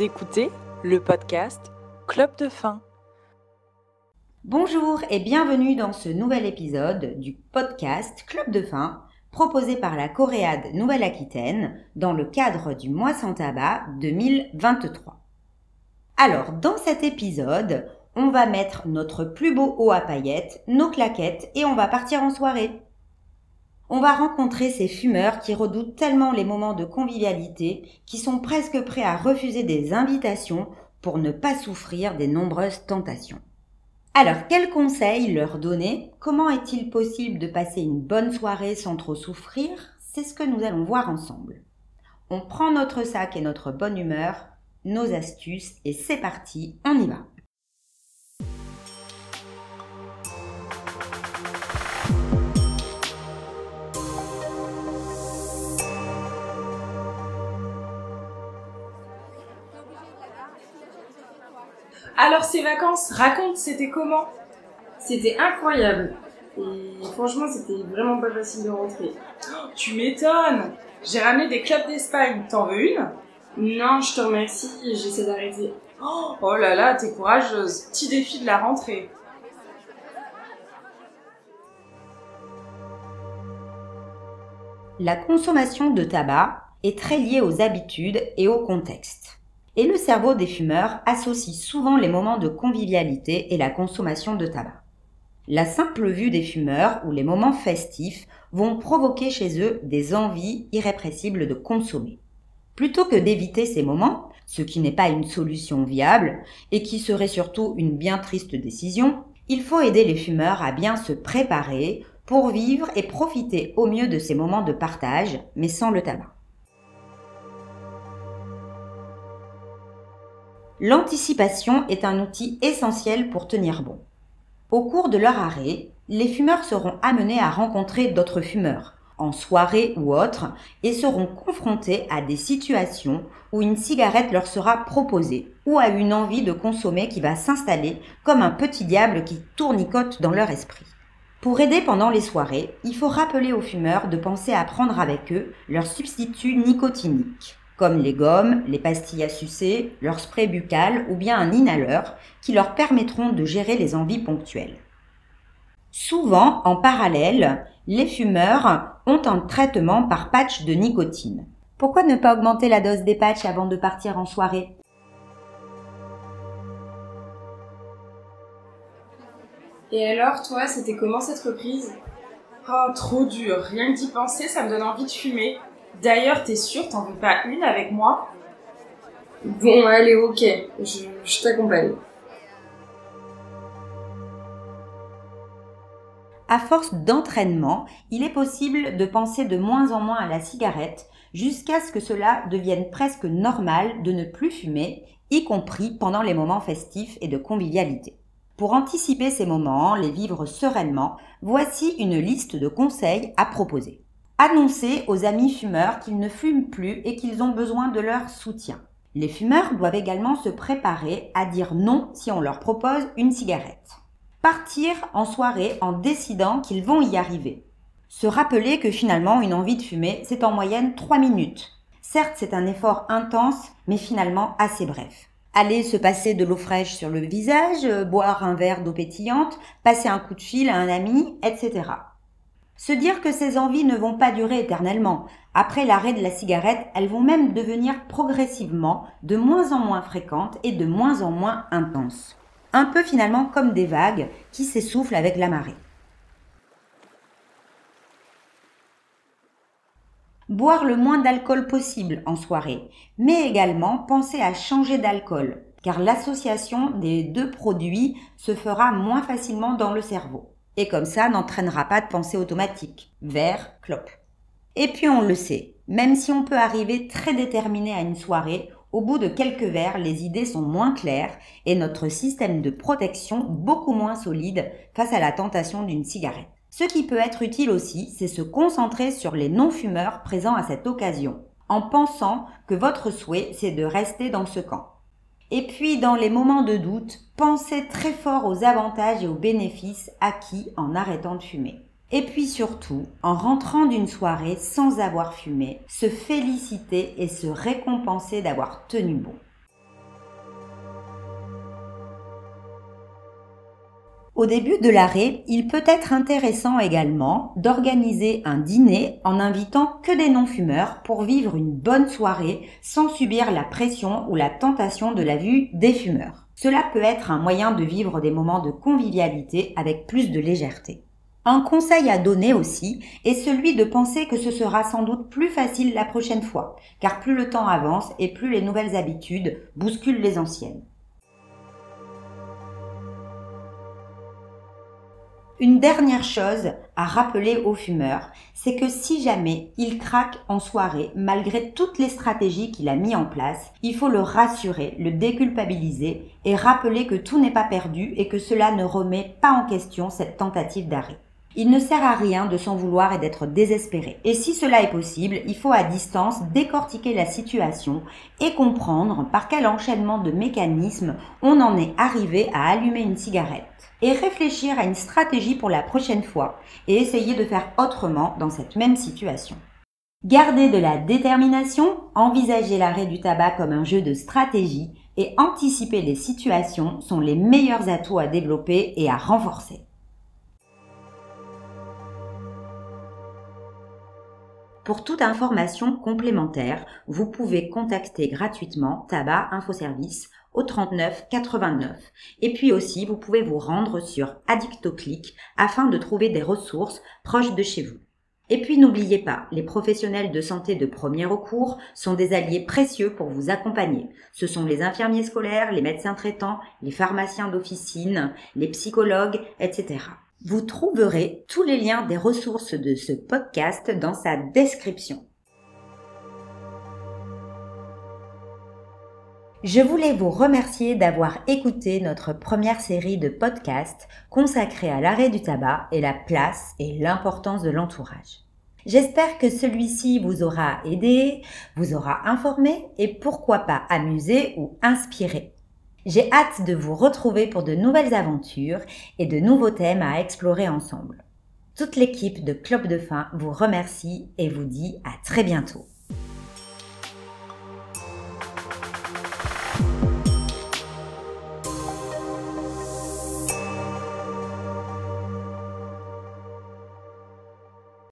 Écoutez le podcast Club de fin. Bonjour et bienvenue dans ce nouvel épisode du podcast Club de fin proposé par la Coréade Nouvelle-Aquitaine dans le cadre du mois sans tabac 2023. Alors, dans cet épisode, on va mettre notre plus beau haut à paillettes, nos claquettes et on va partir en soirée on va rencontrer ces fumeurs qui redoutent tellement les moments de convivialité qui sont presque prêts à refuser des invitations pour ne pas souffrir des nombreuses tentations. Alors, quels conseils leur donner? Comment est-il possible de passer une bonne soirée sans trop souffrir? C'est ce que nous allons voir ensemble. On prend notre sac et notre bonne humeur, nos astuces et c'est parti, on y va. Alors ces vacances, raconte, c'était comment? C'était incroyable. Et franchement, c'était vraiment pas facile de rentrer. Oh, tu m'étonnes J'ai ramené des clubs d'Espagne. T'en veux une? Non, je te remercie, j'essaie d'arrêter. Oh, oh là là, t'es courageuse. Petit défi de la rentrée. La consommation de tabac est très liée aux habitudes et au contexte et le cerveau des fumeurs associe souvent les moments de convivialité et la consommation de tabac. La simple vue des fumeurs ou les moments festifs vont provoquer chez eux des envies irrépressibles de consommer. Plutôt que d'éviter ces moments, ce qui n'est pas une solution viable et qui serait surtout une bien triste décision, il faut aider les fumeurs à bien se préparer pour vivre et profiter au mieux de ces moments de partage, mais sans le tabac. L'anticipation est un outil essentiel pour tenir bon. Au cours de leur arrêt, les fumeurs seront amenés à rencontrer d'autres fumeurs, en soirée ou autre, et seront confrontés à des situations où une cigarette leur sera proposée, ou à une envie de consommer qui va s'installer comme un petit diable qui tournicote dans leur esprit. Pour aider pendant les soirées, il faut rappeler aux fumeurs de penser à prendre avec eux leur substitut nicotinique comme les gommes, les pastilles à sucer, leur spray buccal ou bien un inhaleur qui leur permettront de gérer les envies ponctuelles. Souvent, en parallèle, les fumeurs ont un traitement par patch de nicotine. Pourquoi ne pas augmenter la dose des patchs avant de partir en soirée? Et alors, toi, c'était comment cette reprise? Oh, trop dur. Rien que d'y penser, ça me donne envie de fumer. D'ailleurs, t'es sûr, t'en veux pas une avec moi? Bon, allez, ok, je, t'accompagne. À force d'entraînement, il est possible de penser de moins en moins à la cigarette jusqu'à ce que cela devienne presque normal de ne plus fumer, y compris pendant les moments festifs et de convivialité. Pour anticiper ces moments, les vivre sereinement, voici une liste de conseils à proposer. Annoncer aux amis fumeurs qu'ils ne fument plus et qu'ils ont besoin de leur soutien. Les fumeurs doivent également se préparer à dire non si on leur propose une cigarette. Partir en soirée en décidant qu'ils vont y arriver. Se rappeler que finalement une envie de fumer, c'est en moyenne 3 minutes. Certes, c'est un effort intense, mais finalement assez bref. Aller se passer de l'eau fraîche sur le visage, boire un verre d'eau pétillante, passer un coup de fil à un ami, etc. Se dire que ces envies ne vont pas durer éternellement. Après l'arrêt de la cigarette, elles vont même devenir progressivement de moins en moins fréquentes et de moins en moins intenses. Un peu finalement comme des vagues qui s'essoufflent avec la marée. Boire le moins d'alcool possible en soirée, mais également penser à changer d'alcool, car l'association des deux produits se fera moins facilement dans le cerveau et comme ça n'entraînera pas de pensée automatique. Verre, clope. Et puis on le sait, même si on peut arriver très déterminé à une soirée, au bout de quelques verres, les idées sont moins claires et notre système de protection beaucoup moins solide face à la tentation d'une cigarette. Ce qui peut être utile aussi, c'est se concentrer sur les non-fumeurs présents à cette occasion, en pensant que votre souhait, c'est de rester dans ce camp. Et puis, dans les moments de doute, pensez très fort aux avantages et aux bénéfices acquis en arrêtant de fumer. Et puis surtout, en rentrant d'une soirée sans avoir fumé, se féliciter et se récompenser d'avoir tenu bon. Au début de l'arrêt, il peut être intéressant également d'organiser un dîner en invitant que des non-fumeurs pour vivre une bonne soirée sans subir la pression ou la tentation de la vue des fumeurs. Cela peut être un moyen de vivre des moments de convivialité avec plus de légèreté. Un conseil à donner aussi est celui de penser que ce sera sans doute plus facile la prochaine fois, car plus le temps avance et plus les nouvelles habitudes bousculent les anciennes. Une dernière chose à rappeler aux fumeurs, c'est que si jamais il craque en soirée, malgré toutes les stratégies qu'il a mis en place, il faut le rassurer, le déculpabiliser et rappeler que tout n'est pas perdu et que cela ne remet pas en question cette tentative d'arrêt. Il ne sert à rien de s'en vouloir et d'être désespéré. Et si cela est possible, il faut à distance décortiquer la situation et comprendre par quel enchaînement de mécanismes on en est arrivé à allumer une cigarette et réfléchir à une stratégie pour la prochaine fois et essayer de faire autrement dans cette même situation. Garder de la détermination, envisager l'arrêt du tabac comme un jeu de stratégie et anticiper les situations sont les meilleurs atouts à développer et à renforcer. Pour toute information complémentaire, vous pouvez contacter gratuitement Tabac Infoservice au 39 89. Et puis aussi, vous pouvez vous rendre sur Addictoclick afin de trouver des ressources proches de chez vous. Et puis n'oubliez pas, les professionnels de santé de premier recours sont des alliés précieux pour vous accompagner. Ce sont les infirmiers scolaires, les médecins traitants, les pharmaciens d'officine, les psychologues, etc. Vous trouverez tous les liens des ressources de ce podcast dans sa description. Je voulais vous remercier d'avoir écouté notre première série de podcasts consacrée à l'arrêt du tabac et la place et l'importance de l'entourage. J'espère que celui-ci vous aura aidé, vous aura informé et pourquoi pas amusé ou inspiré. J'ai hâte de vous retrouver pour de nouvelles aventures et de nouveaux thèmes à explorer ensemble. Toute l'équipe de Club de Fin vous remercie et vous dit à très bientôt.